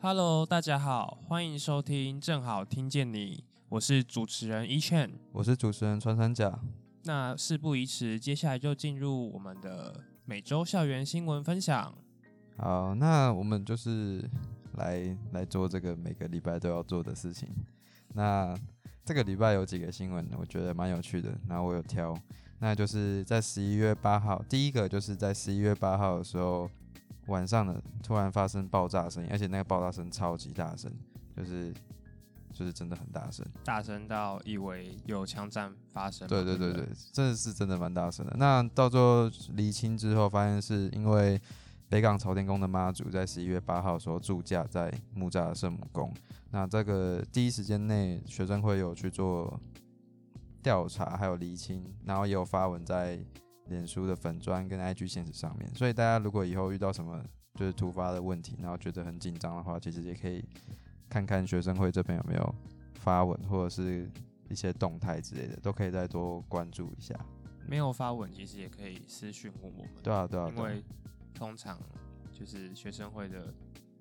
Hello，大家好，欢迎收听正好听见你，我是主持人 E Chen。我是主持人穿山甲。那事不宜迟，接下来就进入我们的每周校园新闻分享。好，那我们就是来来做这个每个礼拜都要做的事情。那这个礼拜有几个新闻，我觉得蛮有趣的，然后我有挑。那就是在十一月八号，第一个就是在十一月八号的时候晚上的，突然发生爆炸声音，而且那个爆炸声超级大声，就是就是真的很大声。大声到以为有枪战发生。对对对对对，真的是真的蛮大声的。那到最后厘清之后，发现是因为北港朝天宫的妈祖在十一月八号候驻驾在木栅的圣母宫。那这个第一时间内，学生会有去做调查，还有厘清，然后也有发文在脸书的粉砖跟 IG 现实上面。所以大家如果以后遇到什么就是突发的问题，然后觉得很紧张的话，其实也可以看看学生会这边有没有发文或者是一些动态之类的，都可以再多关注一下。没有发文，其实也可以私讯问我们。对啊，对啊因为通常就是学生会的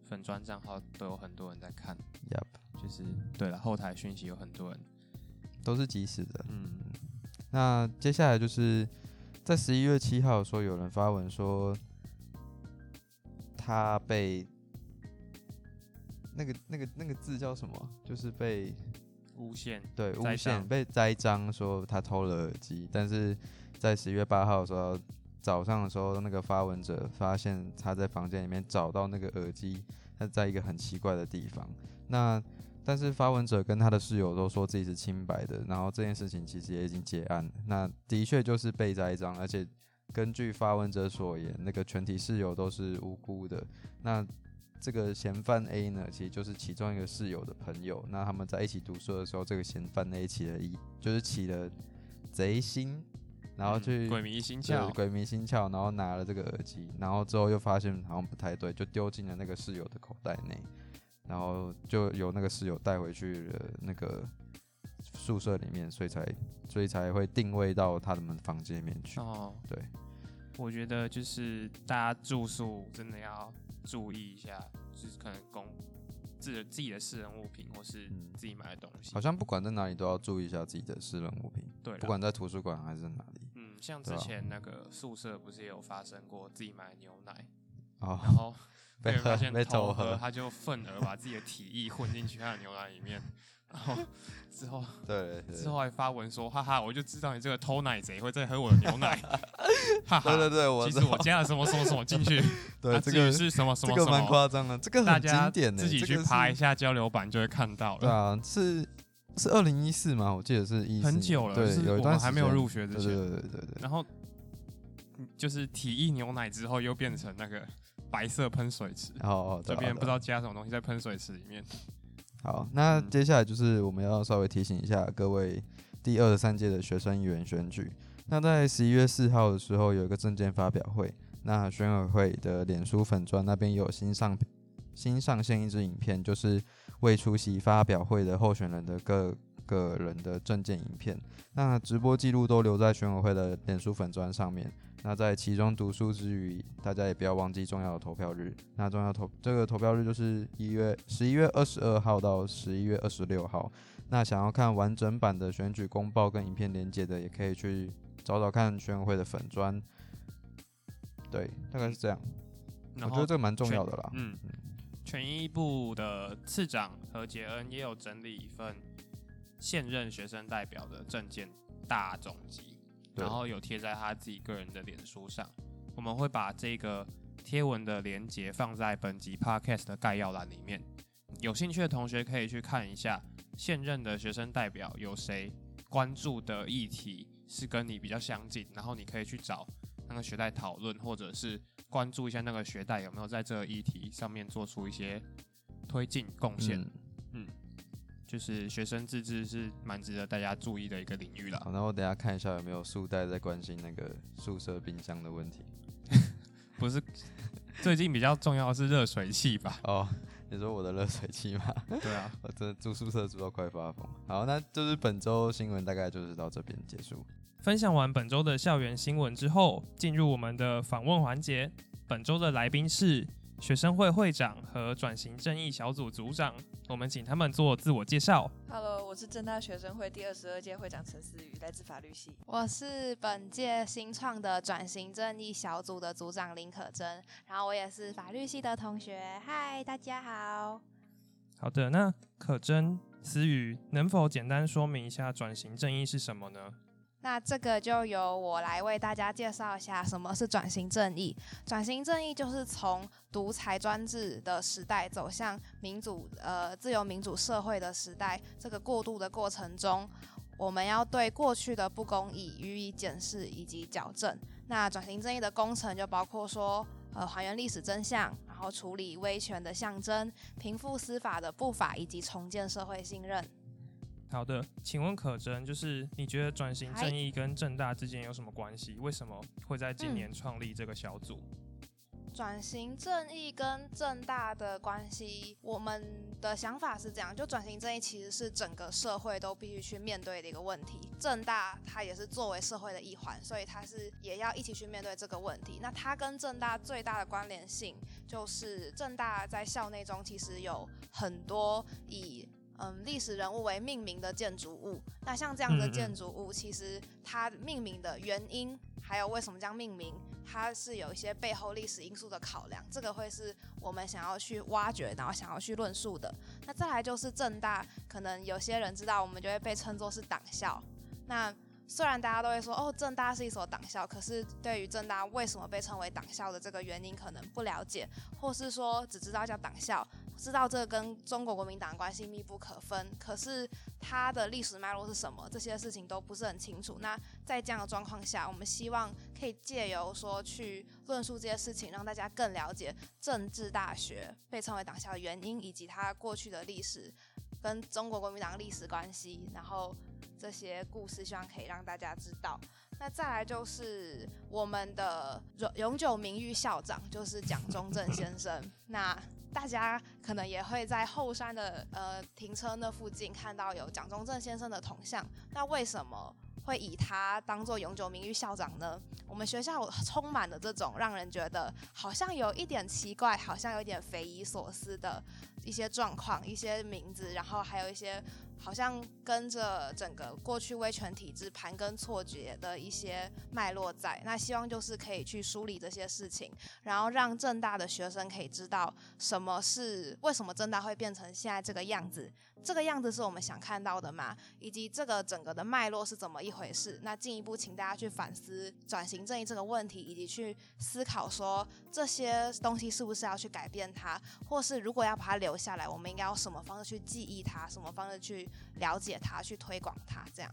粉砖账号都有很多人在看，，Yep，就是对了，后台讯息有很多人。都是及时的。嗯，那接下来就是在十一月七号的时候，有人发文说他被那个那个那个字叫什么？就是被诬陷。对诬陷被栽赃说他偷了耳机，但是在十一月八号的时候早上的时候，那个发文者发现他在房间里面找到那个耳机，他在一个很奇怪的地方。那但是发文者跟他的室友都说自己是清白的，然后这件事情其实也已经结案了。那的确就是被栽赃，而且根据发文者所言，那个全体室友都是无辜的。那这个嫌犯 A 呢，其实就是其中一个室友的朋友。那他们在一起读书的时候，这个嫌犯 A 起了一就是起了贼心，然后嗯去、鬼迷心窍，对鬼迷心窍，然后拿了这个耳机，然后之后又发现好像不太对，就丢进了那个室友的口袋内，然后就由那个室友带回去了那个宿舍里面，所以才所以才会定位到他们房间里面去。哦，对，我觉得就是大家住宿真的要注意一下，就是可能公自自己的私人物品或是嗯自己买的东西。好像不管在哪里都要注意一下自己的私人物品，对，不管在图书馆还是哪里。嗯，像之前那个宿舍不是也有发生过自己买牛奶，哦，然后被被人发喝被现偷偷喝他就愤而把自己的体液混进去他的牛奶里面，然后之后对对之后还发文说，哈哈，我就知道你这个偷奶贼会再喝我的牛奶，哈哈。对对对，我其实我加了什么什么什么进去，对这个是什么什么什么，夸张的，这个很大家经典的，自己这个去爬一是下交流版就会看到了。对啊，是是二零一四吗？我记得是一很久了，是我有一段们还没有入学之前，对对对对对对，然后嗯就是体液牛奶之后又变成那个白色喷水池，哦哦，对啊对啊这边不知道加什么东西在喷水池里面。好，那嗯接下来就是我们要稍微提醒一下各位第二十三届的学生议员选举。那在十一月四号的时候有一个证件发表会，那选委会的脸书粉砖那边有新上新上线一支影片，就是未出席发表会的候选人的各个人的证件影片。那直播记录都留在选委会的脸书粉砖上面。那在其中读书之余，大家也不要忘记重要的投票日。那重要投这个投票日就是一月十一月二十二号到十一月二十六号。那想要看完整版的选举公报跟影片连接的，也可以去找找看选委会的粉砖。对，大概是这样。我觉得这个蛮重要的啦。嗯，权益部的次长何杰恩也有整理一份现任学生代表的证件大总集，然后有贴在他自己个人的脸书上。我们会把这个贴文的连接放在本集 podcast 的概要栏里面，有兴趣的同学可以去看一下现任的学生代表有谁关注的议题是跟你比较相近，然后你可以去找那个学代讨论，或者是关注一下那个学代有没有在这个议题上面做出一些推进贡献。就是学生自治是蛮值得大家注意的一个领域了。好，那我等下看一下有没有宿代在关心那个宿舍冰箱的问题。不是最近比较重要的是热水器吧？哦，你说我的热水器吗？对啊，我这住宿舍住到快发疯。好，那就是本周新闻大概就是到这边结束。分享完本周的校园新闻之后，进入我们的访问环节。本周的来宾是。学生会会长和转型正义小组组长，我们请他们做自我介绍。Hello，我是正大学生会第二十二届会长陈思雨，来自法律系。我是本届新创的转型正义小组的组长林可真，然后我也是法律系的同学。嗨，大家好。好的，那可真、思雨能否简单说明一下转型正义是什么呢？那这个就由我来为大家介绍一下什么是转型正义。转型正义就是从独裁专制的时代走向民主、呃自由民主社会的时代，这个过渡的过程中，我们要对过去的不公义予以检视以及矫正。那转型正义的工程就包括说，呃还原历史真相，然后处理威权的象征，平复司法的不法，以及重建社会信任。好的，请问可真，就是你觉得转型正义跟正大之间有什么关系？为什么会在今年创立这个小组？转型正义跟正大的关系，我们的想法是这样：就转型正义其实是整个社会都必须去面对的一个问题，正大它也是作为社会的一环，所以它是也要一起去面对这个问题。那它跟正大最大的关联性，就是正大在校内中其实有很多以嗯，历史人物为命名的建筑物，那像这样的建筑物，其实它命名的原因，还有为什么这样命名，它是有一些背后历史因素的考量，这个会是我们想要去挖掘，然后想要去论述的。那再来就是正大，可能有些人知道，我们就会被称作是党校。那虽然大家都会说，哦，正大是一所党校，可是对于正大为什么被称为党校的这个原因，可能不了解，或是说只知道叫党校。知道这跟中国国民党关系密不可分，可是它的历史脉络是什么？这些事情都不是很清楚。那在这样的状况下，我们希望可以借由说去论述这些事情，让大家更了解政治大学被称为党校的原因，以及它过去的历史跟中国国民党历史关系。然后这些故事，希望可以让大家知道。那再来就是我们的永永久名誉校长，就是蒋中正先生。那大家可能也会在后山的呃停车那附近看到有蒋中正先生的铜像。那为什么会以他当做永久名誉校长呢？我们学校充满了这种让人觉得好像有一点奇怪、好像有点匪夷所思的一些状况、一些名字，然后还有一些。好像跟着整个过去威权体制盘根错节的一些脉络在，那希望就是可以去梳理这些事情，然后让正大的学生可以知道什么是为什么正大会变成现在这个样子。这个样子是我们想看到的吗？以及这个整个的脉络是怎么一回事？那进一步请大家去反思转型正义这个问题，以及去思考说这些东西是不是要去改变它，或是如果要把它留下来，我们应该用什么方式去记忆它，什么方式去了解它，去推广它？这样。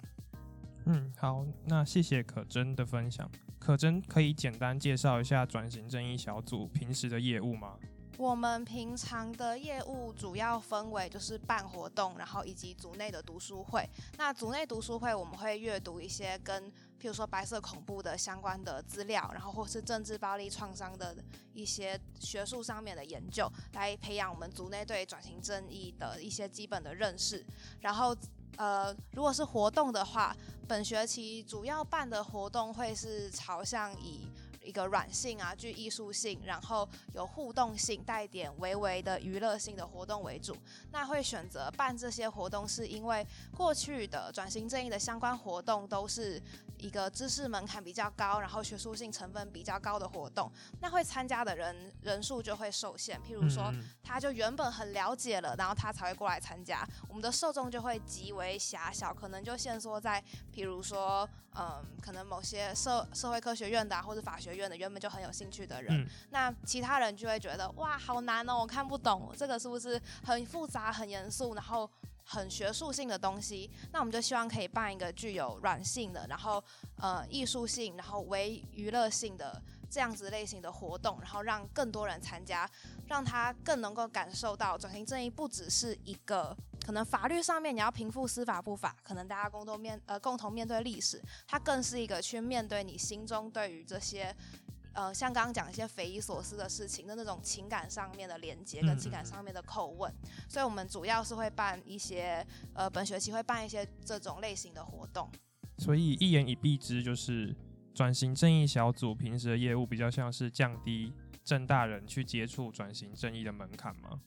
嗯，好，那谢谢可真的分享。可真可以简单介绍一下转型正义小组平时的业务吗？我们平常的业务主要分为就是办活动，然后以及组内的读书会。那组内读书会，我们会阅读一些跟譬如说白色恐怖的相关的资料，然后或是政治暴力创伤的一些学术上面的研究，来培养我们组内对转型正义的一些基本的认识。然后，呃，如果是活动的话，本学期主要办的活动会是朝向以。一个软性啊，具艺术性，然后有互动性，带点微微的娱乐性的活动为主。那会选择办这些活动，是因为过去的转型正义的相关活动都是。一个知识门槛比较高，然后学术性成分比较高的活动，那会参加的人人数就会受限。譬如说，他就原本很了解了，然后他才会过来参加，我们的受众就会极为狭小，可能就限缩在，譬如说，嗯，可能某些社社会科学院的或者法学院的原本就很有兴趣的人，那其他人就会觉得，哇，好难哦，我看不懂，这个是不是很复杂、很严肃，然后。很学术性的东西，那我们就希望可以办一个具有软性的，然后呃艺术性，然后为娱乐性的这样子类型的活动，然后让更多人参加，让他更能够感受到转型正义不只是一个可能法律上面你要平复司法不法，可能大家共同面呃共同面对历史，它更是一个去面对你心中对于这些呃，像刚刚讲一些匪夷所思的事情的那种情感上面的连接跟情感上面的叩问，所以我们主要是会办一些呃，本学期会办一些这种类型的活动。所以一言以蔽之，就是转型正义小组平时的业务比较像是降低正大人去接触转型正义的门槛吗？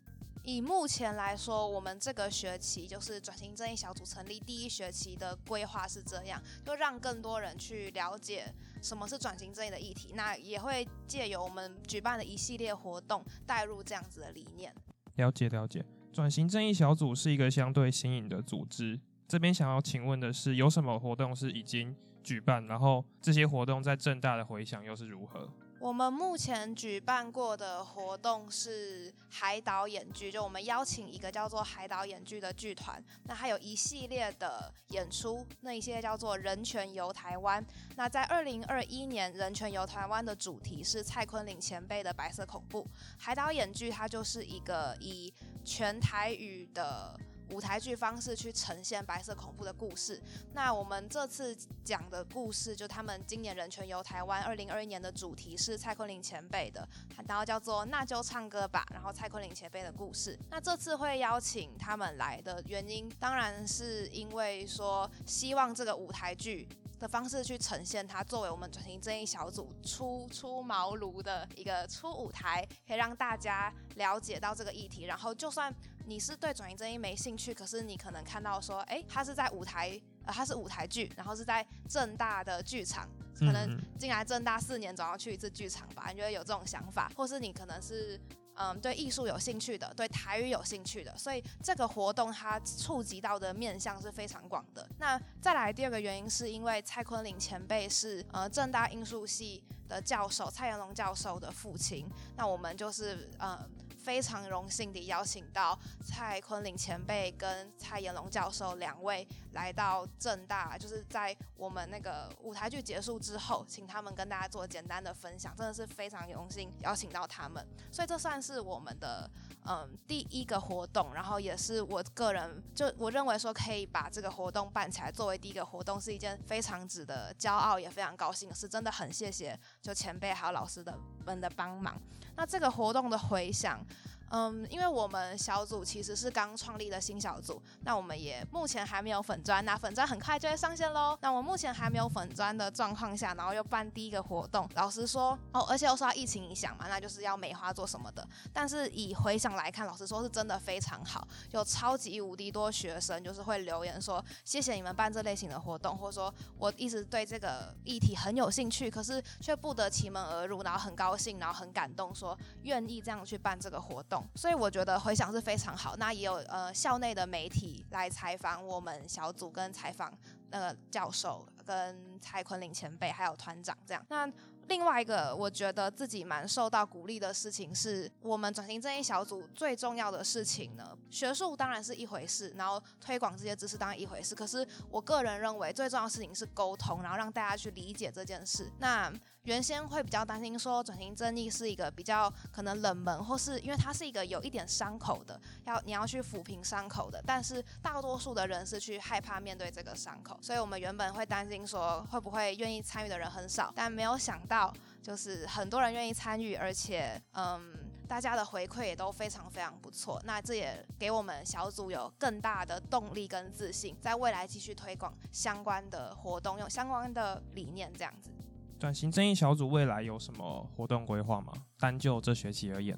以目前来说，我们这个学期就是转型正义小组成立第一学期的规划是这样，就让更多人去了解什么是转型正义的议题。那也会借由我们举办的一系列活动，带入这样子的理念。了解了解，转型正义小组是一个相对新颖的组织。这边想要请问的是，有什么活动是已经举办，然后这些活动在正大的回响又是如何？我们目前举办过的活动是海岛演剧，就我们邀请一个叫做海岛演剧的剧团，那还有一系列的演出，那一些叫做人权游台湾。那在二零二一年，人权游台湾的主题是蔡坤岭前辈的白色恐怖。海岛演剧它就是一个以全台语的。舞台剧方式去呈现白色恐怖的故事。那我们这次讲的故事，就他们今年人权游台湾二零二一年的主题是蔡坤林前辈的，然后叫做那就唱歌吧。然后蔡坤林前辈的故事。那这次会邀请他们来的原因，当然是因为说希望这个舞台剧。的方式去呈现它，作为我们转型正义小组初出茅庐的一个初舞台，可以让大家了解到这个议题。然后，就算你是对转型正义没兴趣，可是你可能看到说，哎，他是在舞台，呃，他是舞台剧，然后是在正大的剧场，可能进来正大四年总要去一次剧场吧？你觉得有这种想法，或是你可能是。嗯，对艺术有兴趣的，对台语有兴趣的，所以这个活动它触及到的面向是非常广的。那再来第二个原因，是因为蔡坤林前辈是呃正大艺术系的教授，蔡元龙教授的父亲。那我们就是呃。非常荣幸地邀请到蔡坤林前辈跟蔡延龙教授两位来到正大，就是在我们那个舞台剧结束之后，请他们跟大家做简单的分享，真的是非常荣幸邀请到他们。所以这算是我们的嗯第一个活动，然后也是我个人就我认为说可以把这个活动办起来作为第一个活动，是一件非常值得骄傲也非常高兴的事，真的很谢谢就前辈还有老师的们的帮忙。那这个活动的回响。嗯，因为我们小组其实是刚创立的新小组，那我们也目前还没有粉砖，那粉砖很快就会上线喽。那我目前还没有粉砖的状况下，然后又办第一个活动，老实说哦，而且又受到疫情影响嘛，那就是要美化做什么的。但是以回想来看，老实说是真的非常好，有超级无敌多学生就是会留言说谢谢你们办这类型的活动，或者说我一直对这个议题很有兴趣，可是却不得其门而入，然后很高兴，然后很感动，说愿意这样去办这个活动。所以我觉得回响是非常好。那也有呃校内的媒体来采访我们小组，跟采访那个教授、跟蔡坤林前辈，还有团长这样。那另外一个我觉得自己蛮受到鼓励的事情，是我们转型正义小组最重要的事情呢。学术当然是一回事，然后推广这些知识当然一回事。可是我个人认为最重要的事情是沟通，然后让大家去理解这件事。那原先会比较担心说转型正义是一个比较可能冷门，或是因为它是一个有一点伤口的，要你要去抚平伤口的。但是大多数的人是去害怕面对这个伤口，所以我们原本会担心说会不会愿意参与的人很少，但没有想到就是很多人愿意参与，而且嗯，大家的回馈也都非常非常不错。那这也给我们小组有更大的动力跟自信，在未来继续推广相关的活动，用相关的理念这样子。转型正义小组未来有什么活动规划吗？单就这学期而言，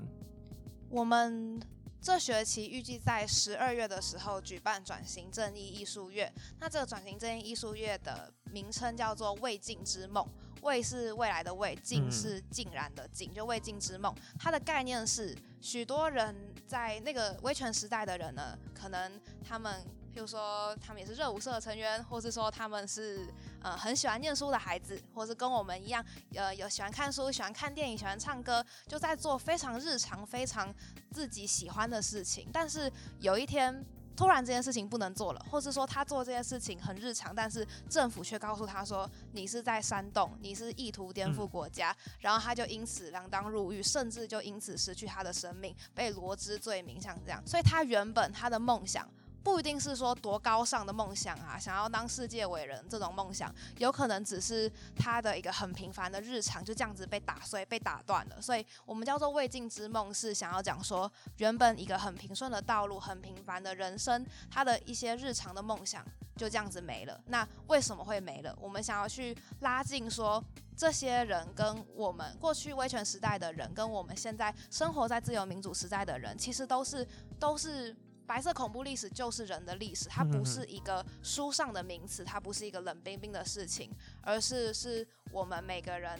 我们这学期预计在十二月的时候举办转型正义艺术月。那这个转型正义艺术月的名称叫做“未尽之梦”，未是未来的未，尽是尽然的尽，就未尽之梦。它的概念是，许多人在那个威权时代的人呢，可能他们。比如说，他们也是热舞社的成员，或是说他们是呃很喜欢念书的孩子，或是跟我们一样，呃有喜欢看书、喜欢看电影、喜欢唱歌，就在做非常日常、非常自己喜欢的事情。但是有一天，突然这件事情不能做了，或是说他做这件事情很日常，但是政府却告诉他说你是在煽动，你是意图颠覆国家，然后他就因此锒铛入狱，甚至就因此失去他的生命，被罗织罪名，像这样。所以他原本他的梦想。不一定是说多高尚的梦想啊，想要当世界伟人这种梦想，有可能只是他的一个很平凡的日常就这样子被打碎、被打断了。所以我们叫做未尽之梦，是想要讲说，原本一个很平顺的道路、很平凡的人生，他的一些日常的梦想就这样子没了。那为什么会没了？我们想要去拉近说，这些人跟我们过去威权时代的人，跟我们现在生活在自由民主时代的人，其实都是都是。白色恐怖历史就是人的历史，它不是一个书上的名词，它不是一个冷冰冰的事情，而是是我们每个人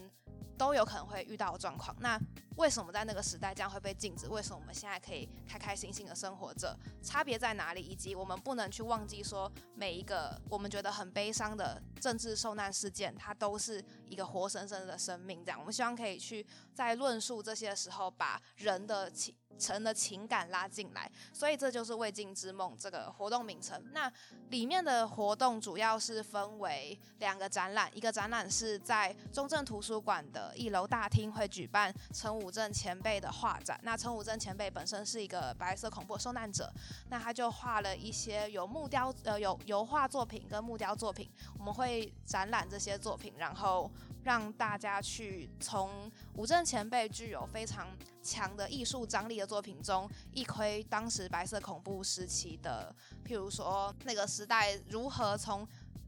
都有可能会遇到的状况。那为什么在那个时代这样会被禁止？为什么我们现在可以开开心心的生活着？差别在哪里？以及我们不能去忘记说，每一个我们觉得很悲伤的政治受难事件，它都是一个活生生的生命。这样，我们希望可以去在论述这些的时候，把人的情。成的情感拉进来，所以这就是未尽之梦这个活动名称。那里面的活动主要是分为两个展览，一个展览是在中正图书馆的一楼大厅会举办陈武正前辈的画展。那陈武正前辈本身是一个白色恐怖受难者，那他就画了一些有木雕呃有油画作品跟木雕作品，我们会展览这些作品，然后。让大家去从武正前辈具有非常强的艺术张力的作品中，一窥当时白色恐怖时期的，譬如说那个时代如何从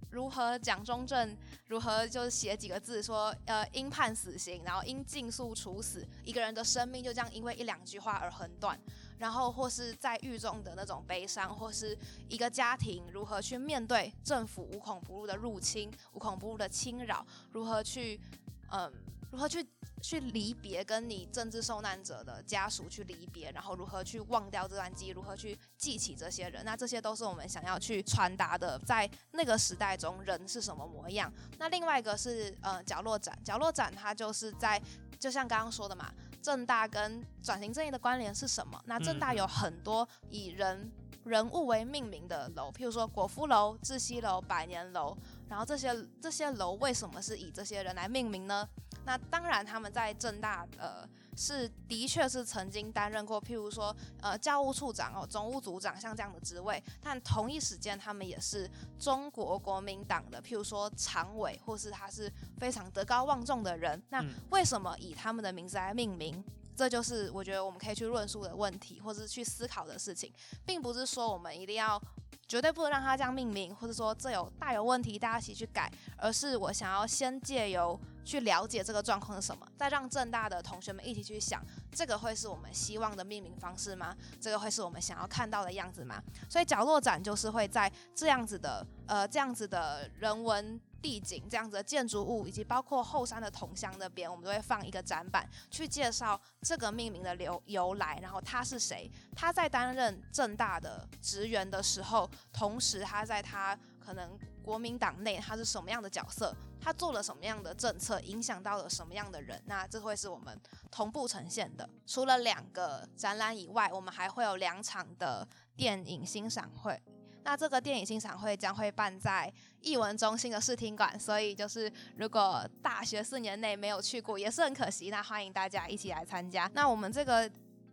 如何蒋中正如何就是写几个字说，呃，应判死刑，然后应尽速处死，一个人的生命就这样因为一两句话而横断。然后或是在狱中的那种悲伤，或是一个家庭如何去面对政府无孔不入的入侵、无孔不入的侵扰，如何去，嗯，如何去去离别跟你政治受难者的家属去离别，然后如何去忘掉这段记忆，如何去记起这些人，那这些都是我们想要去传达的，在那个时代中人是什么模样。那另外一个是呃角落展，角落展它就是在就像刚刚说的嘛。正大跟转型正义的关联是什么？那正大有很多以人人物为命名的楼，譬如说果夫楼、窒息楼、百年楼，然后这些这些楼为什么是以这些人来命名呢？那当然他们在正大呃是的确是曾经担任过，譬如说呃教务处长哦、总务组长像这样的职位，但同一时间他们也是中国国民党的譬如说常委，或是他是非常德高望重的人。那为什么以他们的名字来命名？这就是我觉得我们可以去论述的问题，或者是去思考的事情，并不是说我们一定要绝对不能让它这样命名，或者说这有大有问题，大家一起去改，而是我想要先借由去了解这个状况是什么，再让正大的同学们一起去想，这个会是我们希望的命名方式吗？这个会是我们想要看到的样子吗？所以角落展就是会在这样子的呃这样子的人文。地景这样子的建筑物，以及包括后山的铜像那边，我们都会放一个展板，去介绍这个命名的由由来，然后他是谁？他在担任正大的职员的时候，同时他在他可能国民党内他是什么样的角色？他做了什么样的政策，影响到了什么样的人？那这会是我们同步呈现的。除了两个展览以外，我们还会有两场的电影欣赏会。那这个电影欣赏会将会办在艺文中心的视听馆，所以就是如果大学四年内没有去过，也是很可惜。那欢迎大家一起来参加。那我们这个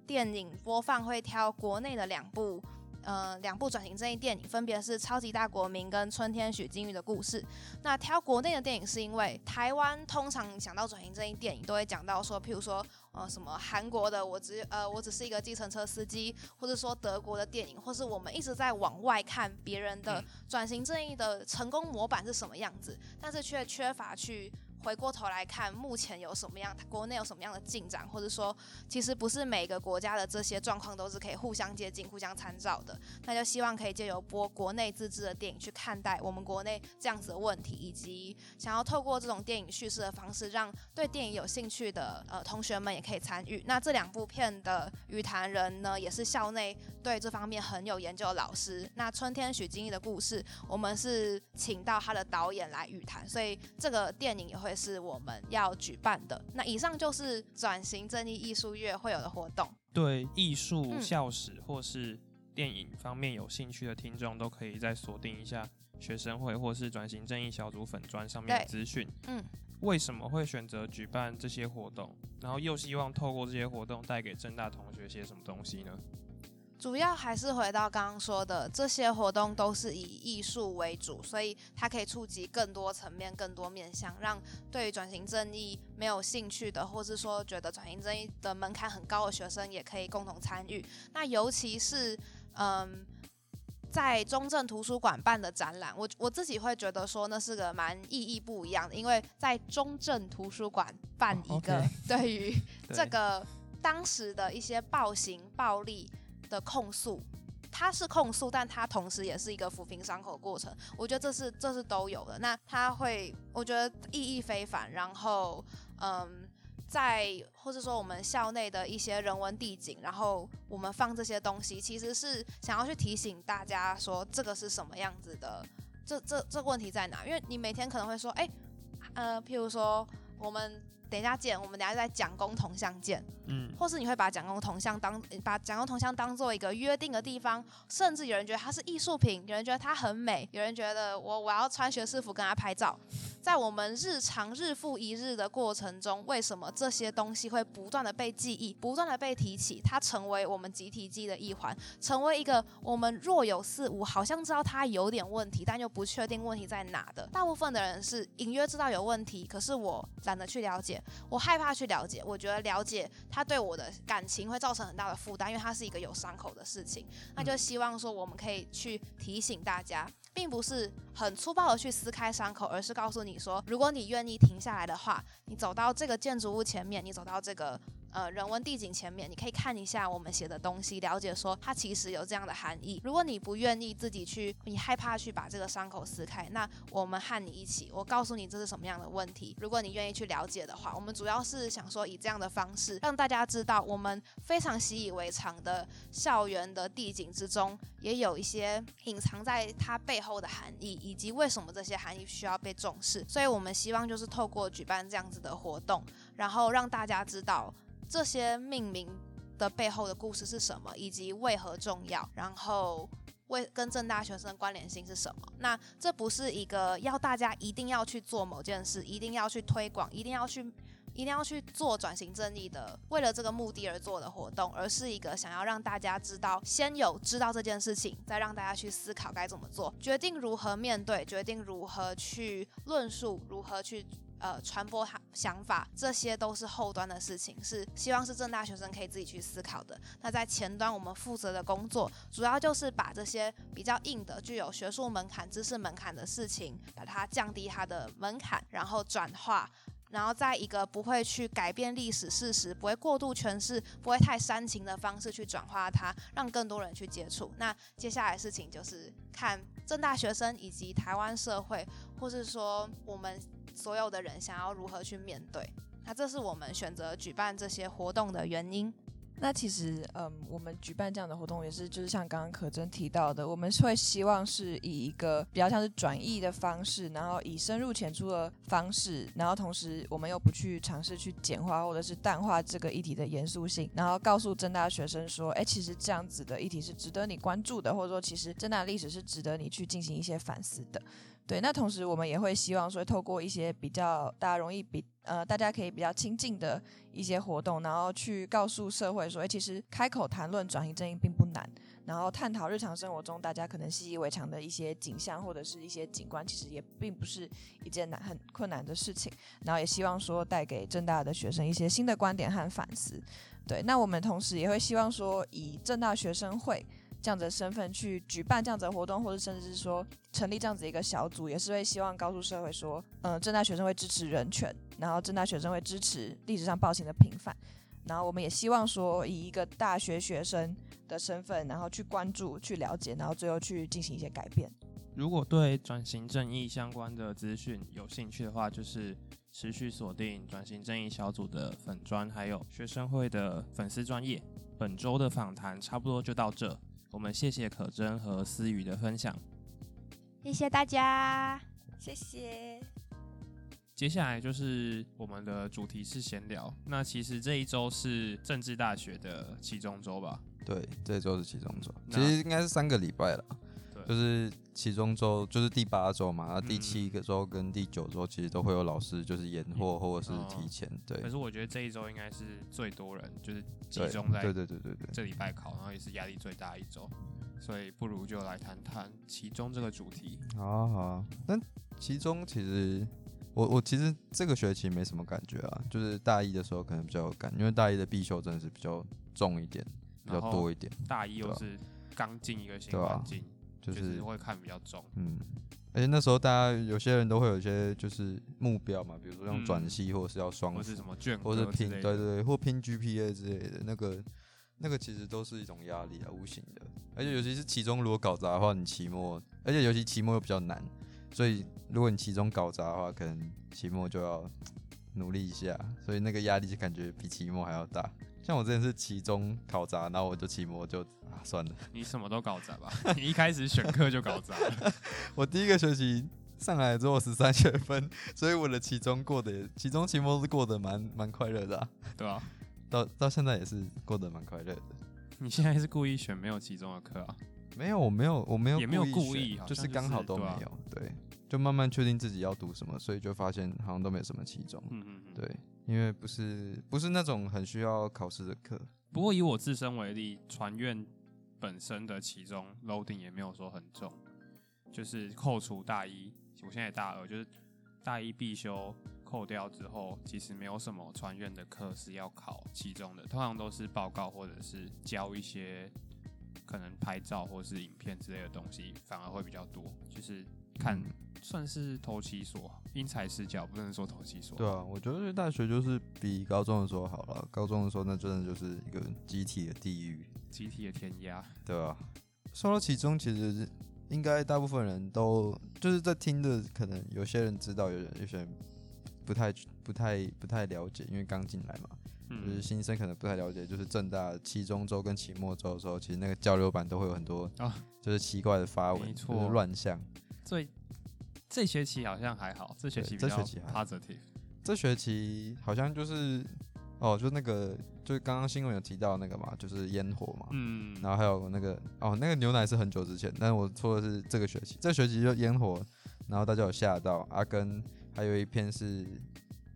电影播放会挑国内的两部。呃，两部转型正义电影，分别是《超级大国民》跟《春天许金玉的故事》。那挑国内的电影，是因为台湾通常想到转型正义电影，都会讲到说，譬如说，呃，什么韩国的我只呃我只是一个计程车司机，或者说德国的电影，或是我们一直在往外看别人的转型正义的成功模板是什么样子，但是却缺乏去。回过头来看，目前有什么样，国内有什么样的进展，或者说，其实不是每个国家的这些状况都是可以互相接近、互相参照的。那就希望可以借由播国内自制的电影去看待我们国内这样子的问题，以及想要透过这种电影叙事的方式，让对电影有兴趣的呃同学们也可以参与。那这两部片的语坛人呢，也是校内对这方面很有研究的老师。那春天许金义的故事，我们是请到他的导演来语谈，所以这个电影也会。是我们要举办的。那以上就是转型正义艺术月会有的活动。对艺术、校史或是电影方面有兴趣的听众，都可以再锁定一下学生会或是转型正义小组粉砖上面的资讯。嗯，为什么会选择举办这些活动？然后又希望透过这些活动带给正大同学些什么东西呢？主要还是回到刚刚说的，这些活动都是以艺术为主，所以它可以触及更多层面、更多面向，让对于转型正义没有兴趣的，或是说觉得转型正义的门槛很高的学生，也可以共同参与。那尤其是，嗯。在中正图书馆办的展览，我我自己会觉得说那是个蛮意义不一样的，因为在中正图书馆办一个对于这个当时的一些暴行暴力的控诉，它是控诉，但它同时也是一个抚平伤口过程。我觉得这是这是都有的。那它会，我觉得意义非凡。然后，嗯。在，或者说我们校内的一些人文地景，然后我们放这些东西，其实是想要去提醒大家说，这个是什么样子的，这这这个问题在哪？因为你每天可能会说，哎，呃，譬如说我们。等一下见，我们等下在蒋公铜像见，嗯，或是你会把蒋公铜像当把蒋公铜像当做一个约定的地方，甚至有人觉得它是艺术品，有人觉得它很美，有人觉得我我要穿学士服跟他拍照。在我们日常日复一日的过程中，为什么这些东西会不断的被记忆，不断的被提起？它成为我们集体记忆的一环，成为一个我们若有似无，好像知道它有点问题，但又不确定问题在哪的。大部分的人是隐约知道有问题，可是我懒得去了解。我害怕去了解，我觉得了解他对我的感情会造成很大的负担，因为它是一个有伤口的事情。那就希望说我们可以去提醒大家，并不是很粗暴的去撕开伤口，而是告诉你说，如果你愿意停下来的话，你走到这个建筑物前面，你走到这个。呃，人文地景前面，你可以看一下我们写的东西，了解说它其实有这样的含义。如果你不愿意自己去，你害怕去把这个伤口撕开，那我们和你一起，我告诉你这是什么样的问题。如果你愿意去了解的话，我们主要是想说以这样的方式让大家知道，我们非常习以为常的校园的地景之中，也有一些隐藏在它背后的含义，以及为什么这些含义需要被重视。所以我们希望就是透过举办这样子的活动，然后让大家知道。这些命名的背后的故事是什么，以及为何重要？然后为跟正大学生的关联性是什么？那这不是一个要大家一定要去做某件事，一定要去推广，一定要去一定要去做转型正义的，为了这个目的而做的活动，而是一个想要让大家知道，先有知道这件事情，再让大家去思考该怎么做，决定如何面对，决定如何去论述，如何去。呃，传播他想法，这些都是后端的事情，是希望是正大学生可以自己去思考的。那在前端，我们负责的工作，主要就是把这些比较硬的、具有学术门槛、知识门槛的事情，把它降低它的门槛，然后转化，然后在一个不会去改变历史事实、不会过度诠释、不会太煽情的方式去转化它，让更多人去接触。那接下来事情就是看正大学生以及台湾社会，或是说我们。所有的人想要如何去面对？那这是我们选择举办这些活动的原因。那其实，嗯，我们举办这样的活动也是，就是像刚刚可真提到的，我们是会希望是以一个比较像是转译的方式，然后以深入浅出的方式，然后同时我们又不去尝试去简化或者是淡化这个议题的严肃性，然后告诉正大学生说，哎，其实这样子的议题是值得你关注的，或者说其实正大历史是值得你去进行一些反思的。对，那同时我们也会希望说，透过一些比较大家容易比呃，大家可以比较亲近的一些活动，然后去告诉社会说，其实开口谈论转型正义并不难，然后探讨日常生活中大家可能习以为常的一些景象或者是一些景观，其实也并不是一件难很困难的事情。然后也希望说，带给正大的学生一些新的观点和反思。对，那我们同时也会希望说，以正大学生会。这样子的身份去举办这样子的活动，或者甚至是说成立这样子一个小组，也是会希望告诉社会说，嗯，正大学生会支持人权，然后正大学生会支持历史上暴行的平反，然后我们也希望说以一个大学学生的身份，然后去关注、去了解，然后最后去进行一些改变。如果对转型正义相关的资讯有兴趣的话，就是持续锁定转型正义小组的粉专，还有学生会的粉丝专业。本周的访谈差不多就到这。我们谢谢可真和思雨的分享，谢谢大家，谢谢。接下来就是我们的主题是闲聊。那其实这一周是政治大学的期中周吧？对，这一周是期中周，其实应该是三个礼拜了。就是其中周就是第八周嘛，然后第七个周跟第九周其实都会有老师就是延后或者是提前，对。可是我觉得这一周应该是最多人就是集中在对对对对对这礼拜考，然后也是压力最大一周，所以不如就来谈谈其中这个主题。好啊好啊，那其中其实我我其实这个学期没什么感觉啊，就是大一的时候可能比较有感，因为大一的必修真的是比较重一点，比较多一点。大一又是刚进一个新环境。就是会看比较重，嗯，而且那时候大家有些人都会有一些就是目标嘛，比如说用转系或者是要双，或是什么卷，或者拼，对对对，或拼 GPA 之类的，那个那个其实都是一种压力啊，无形的。而且尤其是期中如果搞砸的话，你期末，而且尤其期末又比较难，所以如果你期中搞砸的话，可能期末就要 努力一下，所以那个压力就感觉比期末还要大。像我之前是期中考砸，然后我就期末就啊。算了，你什么都搞砸吧。你一开始选课就搞砸。我第一个学期上来之后十三学分，所以我的期中过得，期中期末是过得蛮蛮快乐的，对啊，到到现在也是过得蛮快乐的。你现在是故意选没有期中的课啊？没有，我没有，我没有，也没有故意，就是刚好都没有。对，就慢慢确定自己要读什么，所以就发现好像都没有什么期中。嗯嗯嗯。对，因为不是不是那种很需要考试的课。不过以我自身为例，传院。本身的其中 loading 也没有说很重，就是扣除大一，我现在大二，就是大一必修扣掉之后，其实没有什么传院的课是要考其中的，通常都是报告或者是教一些可能拍照或是影片之类的东西，反而会比较多，就是看算是投其所因材施教，不能说投其所。对啊，我觉得大学就是比高中的时候好了，高中的时候那真的就是一个集体的地狱。集体的填鸭，对啊？说到其中，其实应该大部分人都就是在听的，可能有些人知道，有人有些人不太不太不太了解，因为刚进来嘛，就是新生可能不太了解，就是正大期中周跟期末周的时候，其实那个交流版都会有很多啊，就是奇怪的发文，就是乱象。这这学期好像还好，这学期这学期 positive，这学期好像就是哦，就那个。就是刚刚新闻有提到那个嘛，就是烟火嘛，嗯，然后还有那个哦，那个牛奶是很久之前，但是我说的是这个学期，这学期就烟火，然后大家有吓到，阿根还有一篇是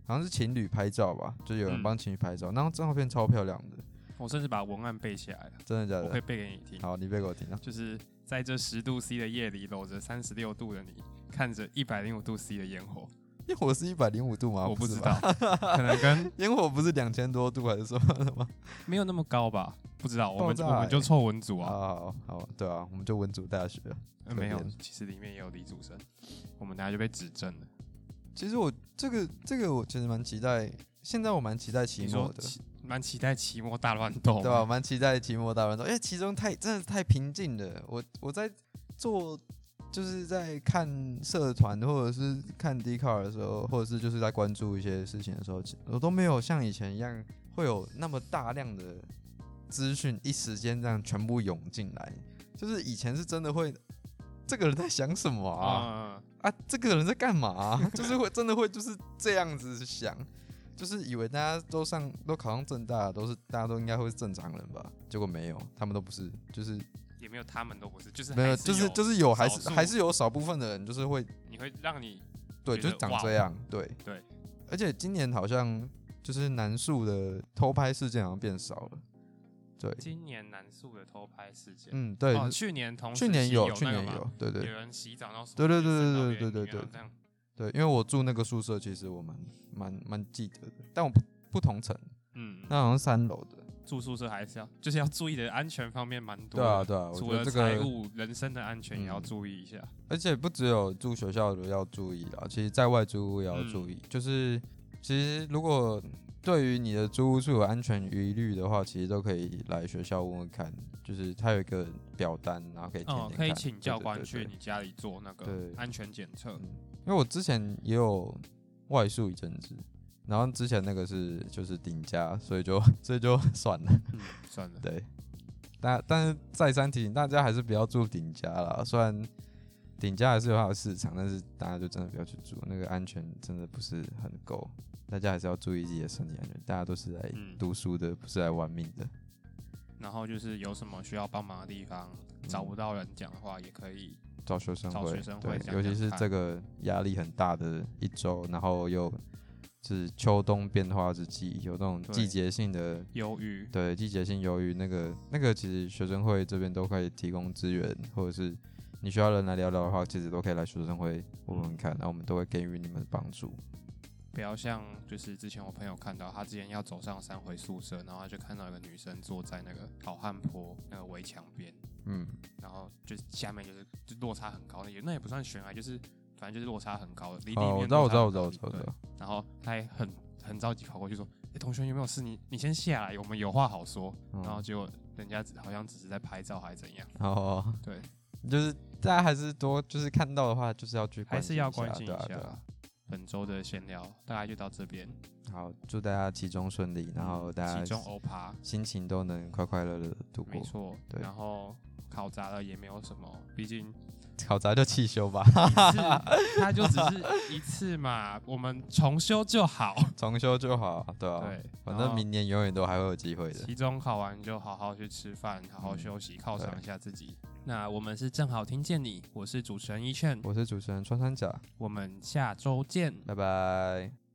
好像是情侣拍照吧，就有人帮情侣拍照，那张照片超漂亮的，我甚至把文案背起来了，真的假的？我可以背给你听，好，你背给我听啊，就是在这十度 C 的夜里，搂着三十六度的你，看着一百零五度 C 的烟火。烟火是一百零五度吗？我不知道，可能跟 烟火不是两千多度还是什么的吗？没有那么高吧？不知道，我们我们就凑文组啊。好好，对啊，我们就文组大学。没有，其实里面也有李祖生，我们等下就被指正了。其实我这个这个我其实蛮期待，现在我蛮期待期末的，蛮期待期末大乱斗，对吧？蛮期待期末大乱斗，因为其中太真的太平静了。我我在做。就是在看社团或者是看 d c a r 的时候，或者是就是在关注一些事情的时候，我都没有像以前一样会有那么大量的资讯一时间这样全部涌进来。就是以前是真的会，这个人在想什么啊？啊，这个人在干嘛？就是会真的会就是这样子想，就是以为大家都上都考上正大，都是大家都应该会是正常人吧？结果没有，他们都不是，就是。也没有他们都不是，就是没有，就是就是有，还是还是有少部分的人，就是会，你会让你对，就是长这样，对对。而且今年好像就是南树的偷拍事件好像变少了，对。今年南树的偷拍事件，嗯，对。去年同去年有，去年有，对对。有人洗澡然后对对对对对对对对这样。对，因为我住那个宿舍，其实我蛮蛮蛮记得的，但我不不同层，嗯，那好像三楼的。住宿舍还是要，就是要注意的安全方面蛮多。对啊，对啊，除了财务、人身的安全也要注意一下。而且不只有住学校的要注意啦，其实在外租屋也要注意。就是其实如果对于你的租屋处有安全疑虑的话，其实都可以来学校问问看。就是他有一个表单，然后可以填填可以请教官去你家里做那个安全检测。因为我之前也有外宿一阵子。然后之前那个是就是顶家，所以就所以就 算了，算了。对，但但是再三提醒大家还是不要住顶家啦。虽然顶家还是有它的市场，但是大家就真的不要去住，那个安全真的不是很够。大家还是要注意自己的身体安全。大家都是来读书的，不是来玩命的。然后就是有什么需要帮忙的地方，找不到人讲的话，也可以找学生会。对，尤其是这个压力很大的一周，然后又是秋冬变化之际，有那种季节性的忧郁。对，季节性忧郁，那个那个其实学生会这边都可以提供资源，或者是你需要人来聊聊的话，其实都可以来学生会问问看，然后我们都会给予你们帮助。不要像，就是之前我朋友看到，他之前要走上山回宿舍，然后他就看到一个女生坐在那个好汉坡那个围墙边，嗯，然后就是下面就是就落差很高，那也那也不算悬崖，就是反正就是落差很高的，离地面我知道，我知道，我知道，我知道。然后他还很很着急跑过去说：“哎，同学有没有事？你你先下来，我们有话好说。”然后结果人家好像只是在拍照还是怎样？哦，对，就是大家还是多，就是看到的话，就是要去还是要关心一下。本周的闲聊大概就到这边。好，祝大家期中顺利，然后大家期中欧趴心情都能快快乐乐度过。没错，对。然后考砸了也没有什么，毕竟考砸就汽修吧。他就只是一次嘛，我们重修就好，重修就好，对啊。对，反正明年永远都还会有机会的。期中考完就好好去吃饭，好好休息，犒赏一下自己。那我们是正好听见你，我是主持人一劝，我是主持人穿山甲，我们下周见，拜拜。